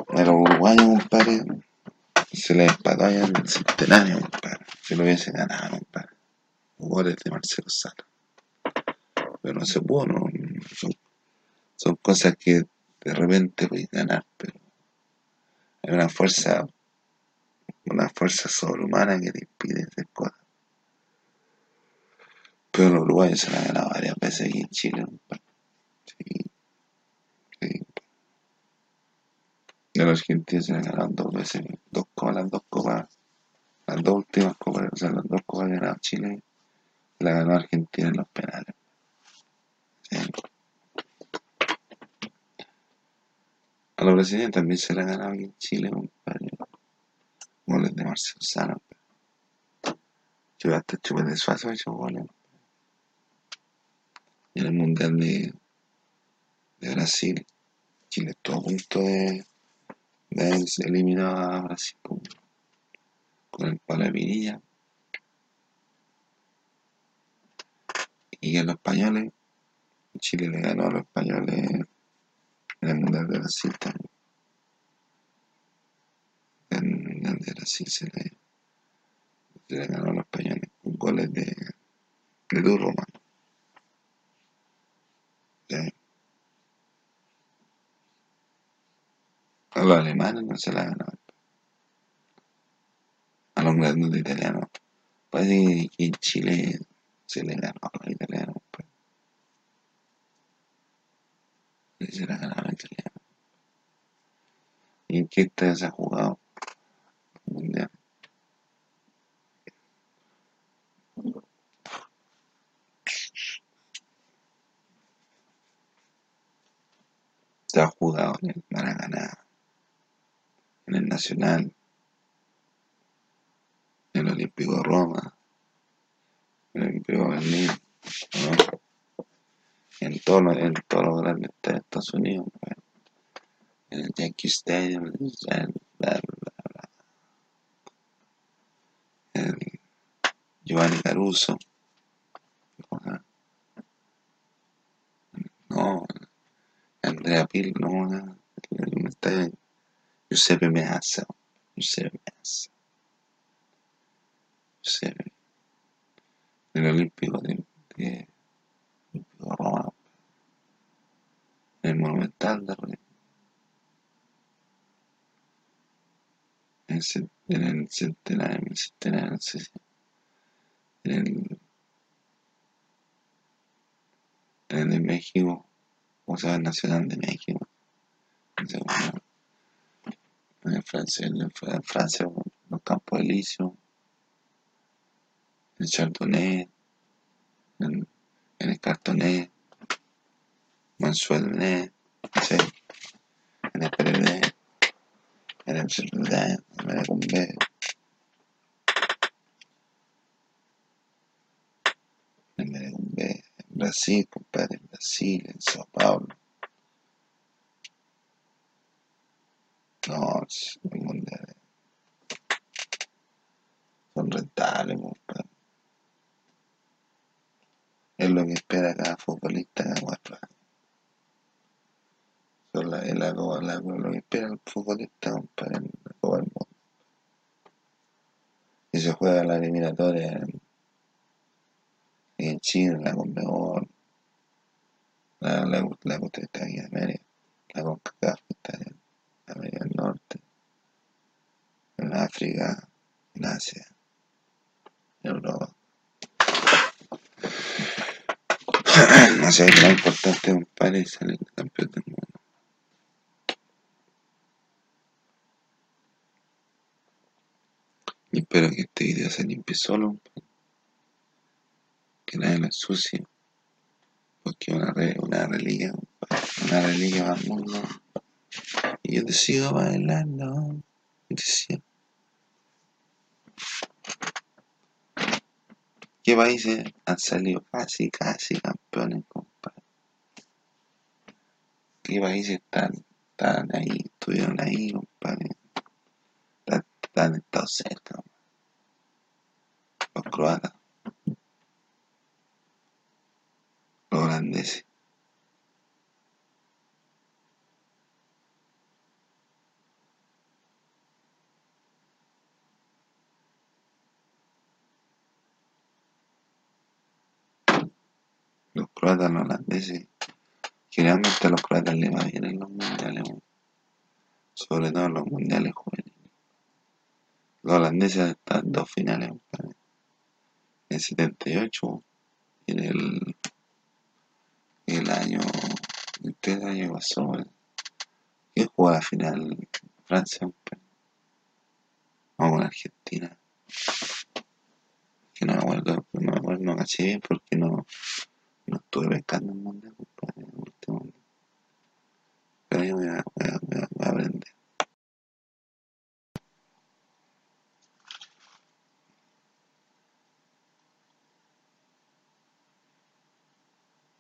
A los uruguayos, compadre, se les empató allá en el centenario, compadre. Se lo hubiese ganado, compadre. Goles de Marcelo Sala. Pero no se pudo, son, cosas que de repente puedes ganar, pero Hay una fuerza, una fuerza sobrehumana que te impide hacer cosas. Pero los uruguayos se la han ganado varias veces aquí en Chile. Sí, sí. De los han ganado dos veces, dos copas, las dos copas, las dos últimas copas, o sea, las dos copas ganado Chile, la ganó Argentina en los penales. A los brasileños también se la ganado en Chile, compadre. Goles de Marcelo Sano. Yo hasta chupé de suazo goles. En el Mundial de, de Brasil, Chile estuvo a punto de, de haberse eliminado a Brasil con, el palo. Y a los españoles, Chile le ganó a los españoles en el Mundial de Brasil también. En el Mundial de Brasil se le, se le ganó a los españoles con goles de, de Durro, mano. Sí. A los alemanes no se la ganó. A los grandes italianos. Parece que en Chile se le ganó a los italianos. Pues. Se la ganó a los italianos. ¿Y qué estadio se ha jugado? Mundial. Se ha jugado en el Maracaná, en el Nacional, en el Olímpico de Roma, en el Olímpico de Berlín, ¿no? en todos los, en todos los grandes de Estados Unidos, bueno, en el Yankee Stadium, en el, bla, bla, bla, en Giovanni Caruso, ¿no? no, Andrea Pirlo, no, el estadio Giuseppe Meazza, Giuseppe Meazza, Giuseppe, de, de, Olímpico de Roma, en el Monumental de Roma, en el, cen- en el centenario, en el centenario, no sé si- en el, en el de México, o sea, el Nacional de México, no sé en Francia, en, Francia, los Campos Elíseos, en Chardonnay, en, en el Cartonnet, Mansuelnet, sé, en el PRD, en el Chardonnay, en el Bombé, en Brasil, compadre, en Brasil, en Sao Paulo. No, es el mundial. Son rentables, compadre. Es lo que espera cada futbolista cada cuatro años. Son la, es la, Copa- la- lo que espera el futbolista, compadre, en la Copa del Mundo. Y se juega la eliminatoria en, en Chile, la Conmebol, la, la, la Copa está en América, la CONCACAF está en América del Norte, en África, en Asia, en Europa. No sé, lo importante, es salir campeón del mundo. Y espero que se limpie solo, que nadie lo ensucie, porque una, una reliquia, una reliquia para el mundo. Y yo te sigo bailando, y te sigo. ¿Qué países han salido casi, casi campeones, compadre? ¿Qué países están, están ahí, estuvieron ahí, compadre? Están, están estado cerca, compadre. los croatas, los holandeses. Los croatas, holandeses. Generalmente a los croatas les va bien en los mundiales. sobre todo en los mundiales juveniles. Los holandeses están dos finales. En el 78 y en el, el año, el año pasó, que jugó la final Francia. Vamos con Argentina. Que no me acuerdo, no me acuerdo, no caché porque no, no estuve pescando el mundial, compadre, en el último. Pero yo voy a, voy a, voy a, voy a aprender.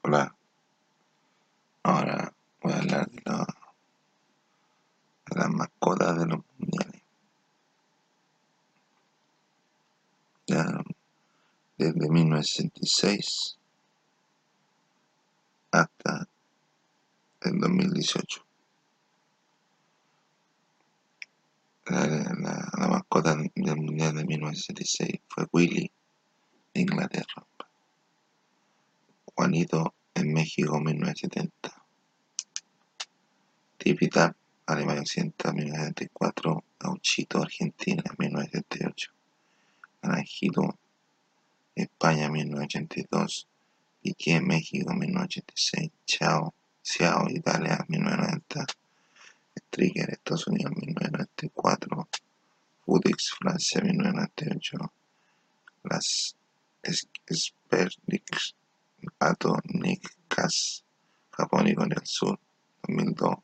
Hola, ahora voy a hablar de, la- de las mascotas de los mundiales. Ya, desde 1966 hasta el 2018. La, mascota del mundial de 1966 fue Willy de Inglaterra. Juanito en México 1970. Tipitap, Alemania Occidental 1974. Gauchito, Argentina 1978. Naranjito, España 1982. Piqué, México 1986. Chao, Xiao, Italia 1990. Striker, Estados Unidos 1994. Fudix, Francia 1998. Las Sperlix, Ato, Cas, Japón y Corea del Sur 2002.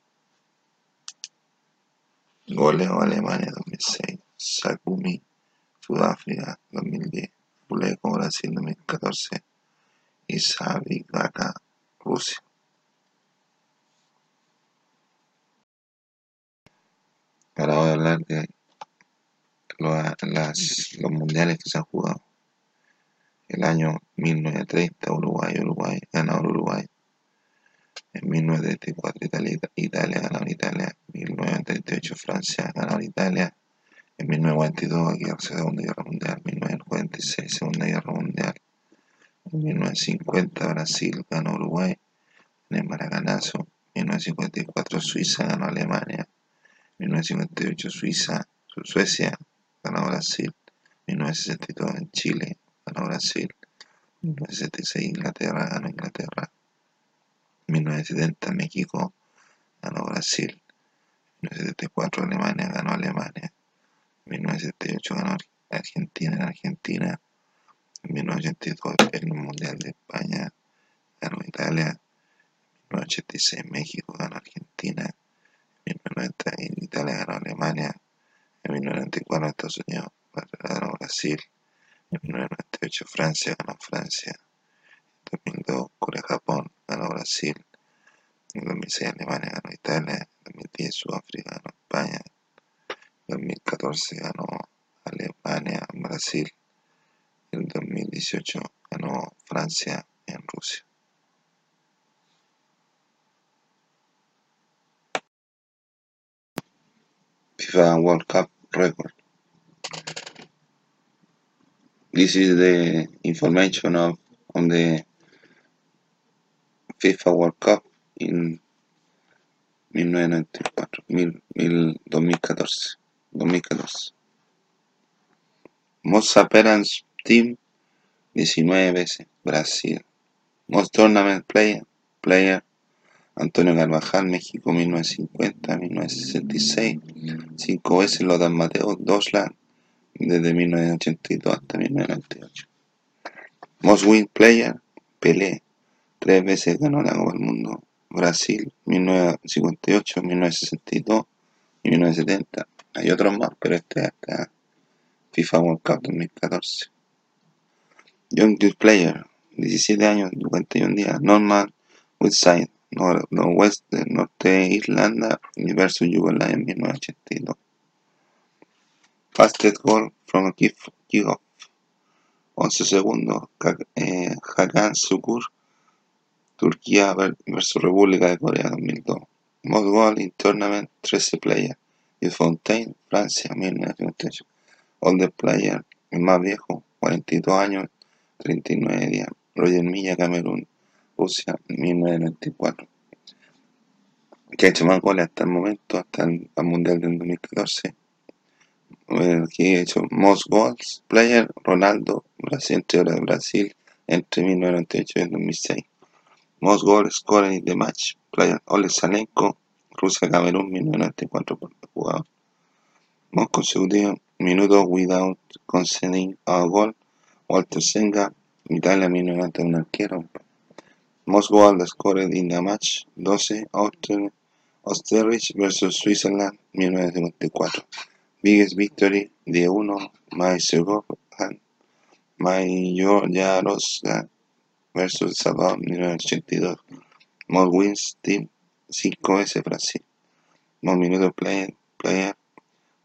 Goleo Alemania 2006. Sakumi, Sudáfrica 2010. Fuleco, Brasil 2014. Y Sabi Gaka, Rusia. Ahora voy a hablar de lo- las- los mundiales que se han jugado. El año 1930, Uruguay, Uruguay, ganador Uruguay. En 1934, Italia, Italia, Italia. 1938, Francia, ganador Italia. En 1942, guerra- Segunda Guerra Mundial. 1946, Segunda Guerra Mundial. En 1950, Brasil, ganó Uruguay. En el Maracanazo. 1954, Suiza, ganó Alemania. 1958, Suiza, Su- Suecia, ganó Brasil. 1962, en Chile, ganó Brasil. 1966, Inglaterra, ganó Inglaterra. 1970, México, ganó Brasil. 1974, Alemania, ganó Alemania. 1978, ganó Ar- Argentina, en Argentina. En 1982, el Mundial de España, ganó Italia. 1986, México, ganó Argentina. En 1990, en Italia, ganó Alemania. En 1994, Estados Unidos, ganó Brasil. En 1998, Francia, ganó Francia. En 2002, Corea-Japón, ganó Brasil. En 2006, Alemania ganó Italia. En 2010, Sudáfrica ganó España. En 2014 ganó Alemania, Brasil. En 2018 ganó Francia en Rusia. FIFA World Cup record. This is the information of on the FIFA World Cup in 1994, mil, mil, 2014, 2014. Most appearance team 19 veces Brasil. Most tournament player, player Antonio Carvajal, México 1950, 1966, cinco veces Lothar Mateo, Doslan, desde 1982 hasta 1998. Most win player, Pelé, tres veces ganó la Copa del Mundo, Brasil 1958, 1962 y 1970. Hay otros más, pero este es hasta FIFA World Cup 2014. Youngest player, 17 años, 51 días, Norman Woodside, Nor Norwest, Norte Irlanda versus Yugoslavia en 1982. Fastest goal from a kick- kickoff, 11 segundos, eh, Hakan Sukur, Turquía ver- versus República de Corea 2002. Most goal in tournament, 13 players. Yves Fontaine, Francia, 1998. Oldest player, el más viejo, 42 años, 39 días. Roger Milla, Camerún, Rusia, 1994. que ha hecho más goles hasta el momento, hasta el, Mundial del 2014. Aquí ha hecho most goals player Ronaldo, Brasil, de Brasil, entre 1998 y 2006. Most goals scored in the match player Ole Salenko, Rusia Camerún 1994 por jugador. Most consecutive minutos without conceding a goal Walter Senga, Italia 1991 arquero. Most goals scored in the match 12 Osterrich vs Switzerland 1954. Biggest victory 10-1 Maestro Mayorosga vs Salvador 1982. Most wins team 5S Brasil. Most minutos player, player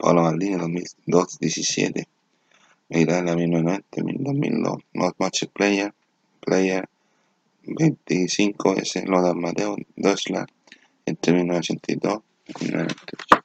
Paolo Maldini 2002-17. Italia 1990 2002. Most match player player 25S Lothar Mateo Deutschland entre 1982 y 1998.